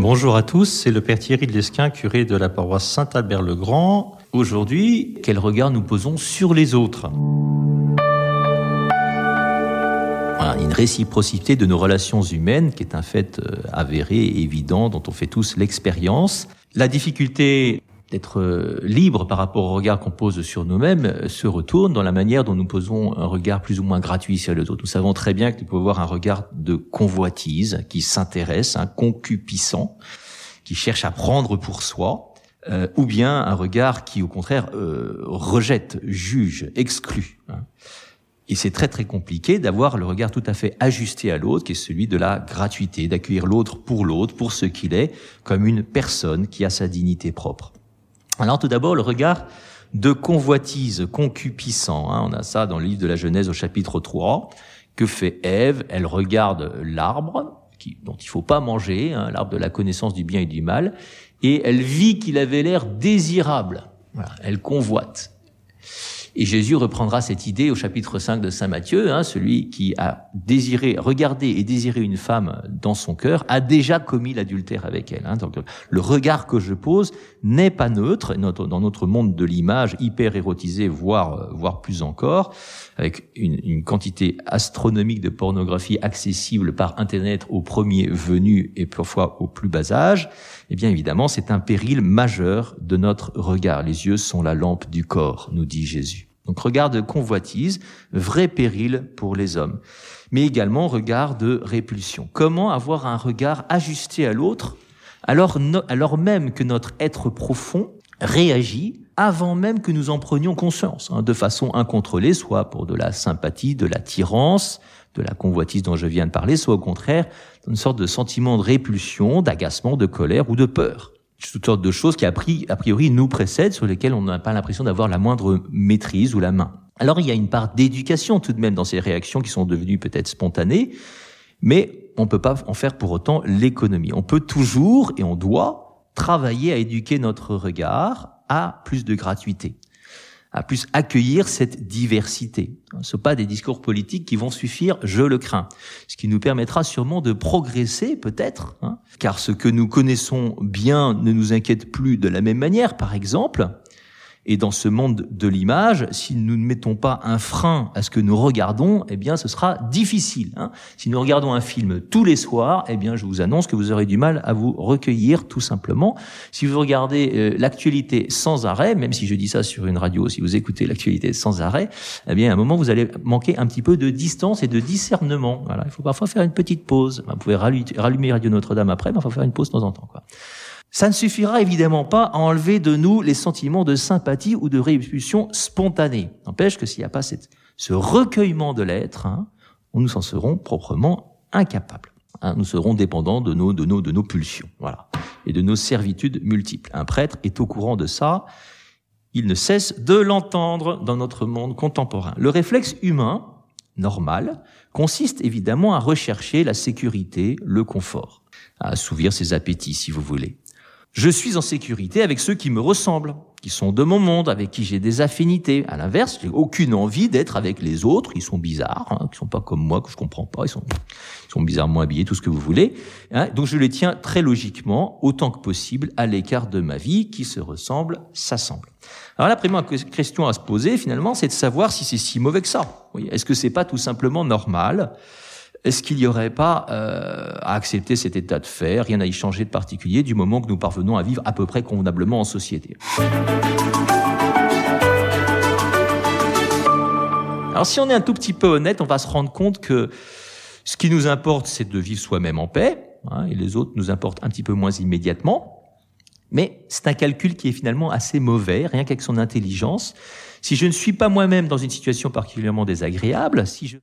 Bonjour à tous, c'est le Père Thierry de Lesquin, curé de la paroisse Saint-Albert-le-Grand. Aujourd'hui, quel regard nous posons sur les autres? Une réciprocité de nos relations humaines qui est un fait euh, avéré évident dont on fait tous l'expérience. La difficulté d'être euh, libre par rapport au regard qu'on pose sur nous-mêmes euh, se retourne dans la manière dont nous posons un regard plus ou moins gratuit sur les autres. Nous savons très bien que nous pouvons avoir un regard de convoitise qui s'intéresse, un concupissant, qui cherche à prendre pour soi, euh, ou bien un regard qui, au contraire, rejette, juge, exclut. Hein. Et c'est très très compliqué d'avoir le regard tout à fait ajusté à l'autre, qui est celui de la gratuité, d'accueillir l'autre pour l'autre, pour ce qu'il est, comme une personne qui a sa dignité propre. Alors tout d'abord, le regard de convoitise, concupissant. Hein, on a ça dans le livre de la Genèse au chapitre 3. Que fait Ève? Elle regarde l'arbre, dont il faut pas manger, hein, l'arbre de la connaissance du bien et du mal, et elle vit qu'il avait l'air désirable. elle convoite. Et Jésus reprendra cette idée au chapitre 5 de Saint Matthieu, hein, celui qui a désiré, regardé et désiré une femme dans son cœur, a déjà commis l'adultère avec elle. Hein. Donc le regard que je pose n'est pas neutre, dans notre monde de l'image hyper érotisé, voire, voire plus encore, avec une, une, quantité astronomique de pornographie accessible par Internet aux premiers venus et parfois au plus bas âge, eh bien évidemment c'est un péril majeur de notre regard. Les yeux sont la lampe du corps, nous dit Jésus. Donc regard de convoitise, vrai péril pour les hommes, mais également regard de répulsion. Comment avoir un regard ajusté à l'autre alors, alors même que notre être profond réagit avant même que nous en prenions conscience, hein, de façon incontrôlée, soit pour de la sympathie, de l'attirance, de la convoitise dont je viens de parler, soit au contraire une sorte de sentiment de répulsion, d'agacement, de colère ou de peur toutes sortes de choses qui a, priori nous précèdent, sur lesquelles on n'a pas l'impression d'avoir la moindre maîtrise ou la main. Alors il y a une part d'éducation tout de même dans ces réactions qui sont devenues peut-être spontanées, mais on ne peut pas en faire pour autant l'économie. On peut toujours et on doit travailler à éduquer notre regard à plus de gratuité à plus accueillir cette diversité. Ce sont pas des discours politiques qui vont suffire, je le crains. Ce qui nous permettra sûrement de progresser, peut-être, hein, car ce que nous connaissons bien ne nous inquiète plus de la même manière. Par exemple, et dans ce monde de l'image, si nous ne mettons pas un frein à ce que nous regardons, eh bien, ce sera difficile. Hein. Si nous regardons un film tous les soirs, eh bien, je vous annonce que vous aurez du mal à vous recueillir, tout simplement. Si vous regardez euh, l'actualité sans arrêt, même si je dis ça sur une radio, si vous écoutez l'actualité sans arrêt, eh bien, à un moment, vous allez manquer un petit peu de distance et de discernement. Voilà, il faut parfois faire une petite pause. Vous pouvez rallumer Radio Notre-Dame après, mais il faut faire une pause de temps en temps. Quoi. Ça ne suffira évidemment pas à enlever de nous les sentiments de sympathie ou de répulsion spontanée. N'empêche que s'il n'y a pas ce recueillement de l'être, hein, nous en serons proprement incapables. Hein, nous serons dépendants de nos, de nos, de nos pulsions, voilà, et de nos servitudes multiples. Un prêtre est au courant de ça. Il ne cesse de l'entendre dans notre monde contemporain. Le réflexe humain, normal, consiste évidemment à rechercher la sécurité, le confort, à assouvir ses appétits, si vous voulez. Je suis en sécurité avec ceux qui me ressemblent, qui sont de mon monde, avec qui j'ai des affinités. À l'inverse, j'ai aucune envie d'être avec les autres. Ils sont bizarres, hein, qui sont pas comme moi, que je comprends pas. Ils sont, ils sont bizarrement habillés, tout ce que vous voulez. Hein. Donc je les tiens très logiquement, autant que possible, à l'écart de ma vie, qui se ressemble, s'assemble. Alors la première question à se poser, finalement, c'est de savoir si c'est si mauvais que ça. Est-ce que c'est pas tout simplement normal est-ce qu'il n'y aurait pas euh, à accepter cet état de fait, rien à y changer de particulier du moment que nous parvenons à vivre à peu près convenablement en société? Alors si on est un tout petit peu honnête, on va se rendre compte que ce qui nous importe, c'est de vivre soi-même en paix, hein, et les autres nous importent un petit peu moins immédiatement. Mais c'est un calcul qui est finalement assez mauvais, rien qu'avec son intelligence. Si je ne suis pas moi-même dans une situation particulièrement désagréable, si je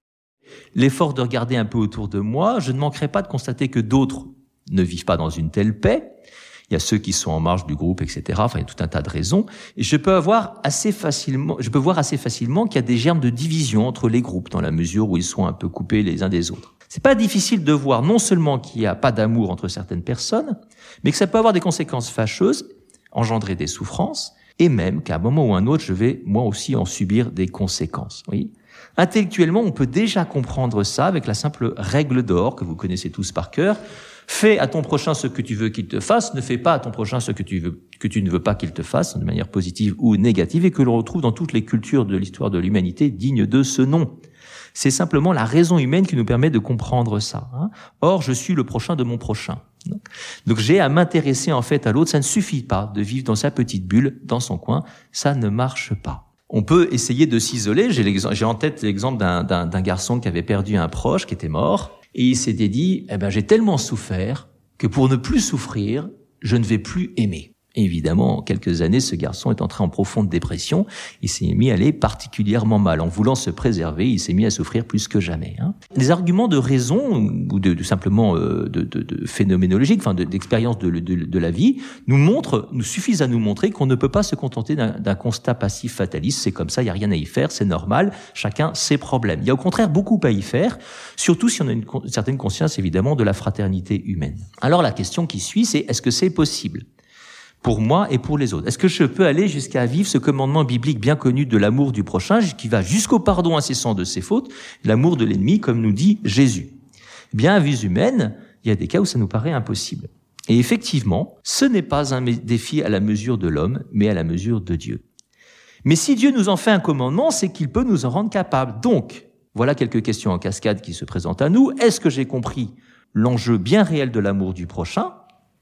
l'effort de regarder un peu autour de moi, je ne manquerai pas de constater que d'autres ne vivent pas dans une telle paix. Il y a ceux qui sont en marge du groupe, etc. Enfin, il y a tout un tas de raisons. Et je peux avoir assez facilement, je peux voir assez facilement qu'il y a des germes de division entre les groupes dans la mesure où ils sont un peu coupés les uns des autres. C'est pas difficile de voir non seulement qu'il n'y a pas d'amour entre certaines personnes, mais que ça peut avoir des conséquences fâcheuses, engendrer des souffrances, et même qu'à un moment ou un autre, je vais moi aussi en subir des conséquences. Oui. Intellectuellement, on peut déjà comprendre ça avec la simple règle d'or que vous connaissez tous par cœur. Fais à ton prochain ce que tu veux qu'il te fasse, ne fais pas à ton prochain ce que tu veux que tu ne veux pas qu'il te fasse, de manière positive ou négative, et que l'on retrouve dans toutes les cultures de l'histoire de l'humanité dignes de ce nom. C'est simplement la raison humaine qui nous permet de comprendre ça. Hein. Or, je suis le prochain de mon prochain. Donc j'ai à m'intéresser en fait à l'autre. Ça ne suffit pas de vivre dans sa petite bulle, dans son coin. Ça ne marche pas. On peut essayer de s'isoler. J'ai en tête l'exemple d'un garçon qui avait perdu un proche, qui était mort, et il s'était dit eh ben j'ai tellement souffert que pour ne plus souffrir, je ne vais plus aimer évidemment, en quelques années, ce garçon est entré en profonde dépression. Il s'est mis à aller particulièrement mal. En voulant se préserver, il s'est mis à souffrir plus que jamais. Hein. Les arguments de raison ou de, simplement euh, de, de, de, phénoménologique, enfin d'expérience de, de, la vie, nous montrent, nous suffisent à nous montrer qu'on ne peut pas se contenter d'un constat passif fataliste. C'est comme ça, il y a rien à y faire, c'est normal. Chacun ses problèmes. Il y a au contraire beaucoup à y faire, surtout si on a une certaine conscience évidemment de la fraternité humaine. Alors la question qui suit, c'est est-ce que c'est possible? Pour moi et pour les autres Est-ce que je peux aller jusqu'à vivre ce commandement biblique bien connu de l'amour du prochain, qui va jusqu'au pardon incessant de ses fautes, l'amour de l'ennemi, comme nous dit Jésus? Eh Bien, à vue humaine, il y a des cas où ça nous paraît impossible. Et effectivement, ce n'est pas un défi à la mesure de l'homme, mais à la mesure de Dieu. Mais si Dieu nous en fait un commandement, c'est qu'il peut nous en rendre capables. Donc, voilà quelques questions en cascade qui se présentent à nous. Est-ce que j'ai compris l'enjeu bien réel de l'amour du prochain?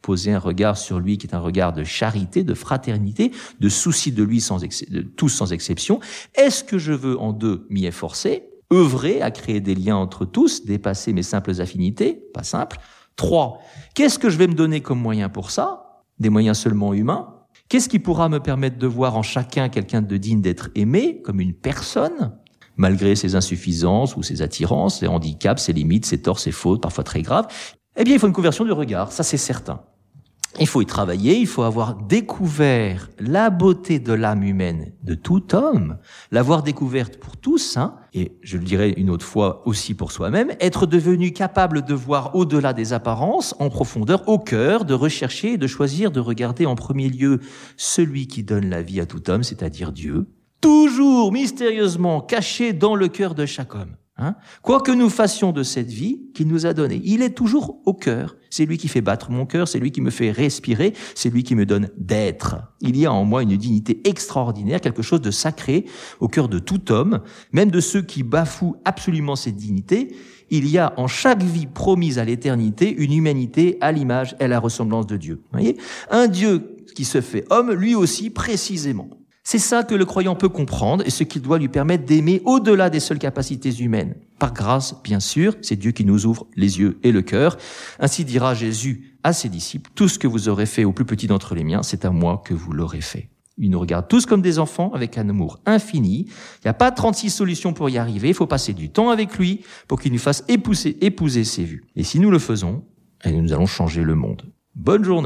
Poser un regard sur lui qui est un regard de charité, de fraternité, de souci de lui de tous sans exception. Est-ce que je veux en deux m'y efforcer, œuvrer à créer des liens entre tous, dépasser mes simples affinités, pas simple. Trois, qu'est-ce que je vais me donner comme moyen pour ça? Des moyens seulement humains? Qu'est-ce qui pourra me permettre de voir en chacun quelqu'un de digne d'être aimé, comme une personne, malgré ses insuffisances ou ses attirances, ses handicaps, ses limites, ses torts, ses fautes, parfois très graves? Eh bien, il faut une conversion du regard, ça c'est certain. Il faut y travailler, il faut avoir découvert la beauté de l'âme humaine de tout homme, l'avoir découverte pour tous, hein, et je le dirais une autre fois aussi pour soi-même, être devenu capable de voir au-delà des apparences, en profondeur, au cœur, de rechercher et de choisir de regarder en premier lieu celui qui donne la vie à tout homme, c'est-à-dire Dieu, toujours mystérieusement caché dans le cœur de chaque homme. Hein Quoi que nous fassions de cette vie qu'il nous a donnée, il est toujours au cœur. C'est lui qui fait battre mon cœur, c'est lui qui me fait respirer, c'est lui qui me donne d'être. Il y a en moi une dignité extraordinaire, quelque chose de sacré au cœur de tout homme, même de ceux qui bafouent absolument cette dignité. Il y a en chaque vie promise à l'éternité une humanité à l'image et à la ressemblance de Dieu. voyez? Un Dieu qui se fait homme, lui aussi précisément. C'est ça que le croyant peut comprendre et ce qui doit lui permettre d'aimer au-delà des seules capacités humaines. Par grâce, bien sûr, c'est Dieu qui nous ouvre les yeux et le cœur. Ainsi dira Jésus à ses disciples, tout ce que vous aurez fait au plus petit d'entre les miens, c'est à moi que vous l'aurez fait. Il nous regarde tous comme des enfants avec un amour infini. Il n'y a pas 36 solutions pour y arriver. Il faut passer du temps avec lui pour qu'il nous fasse épouser, épouser ses vues. Et si nous le faisons, eh, nous allons changer le monde. Bonne journée.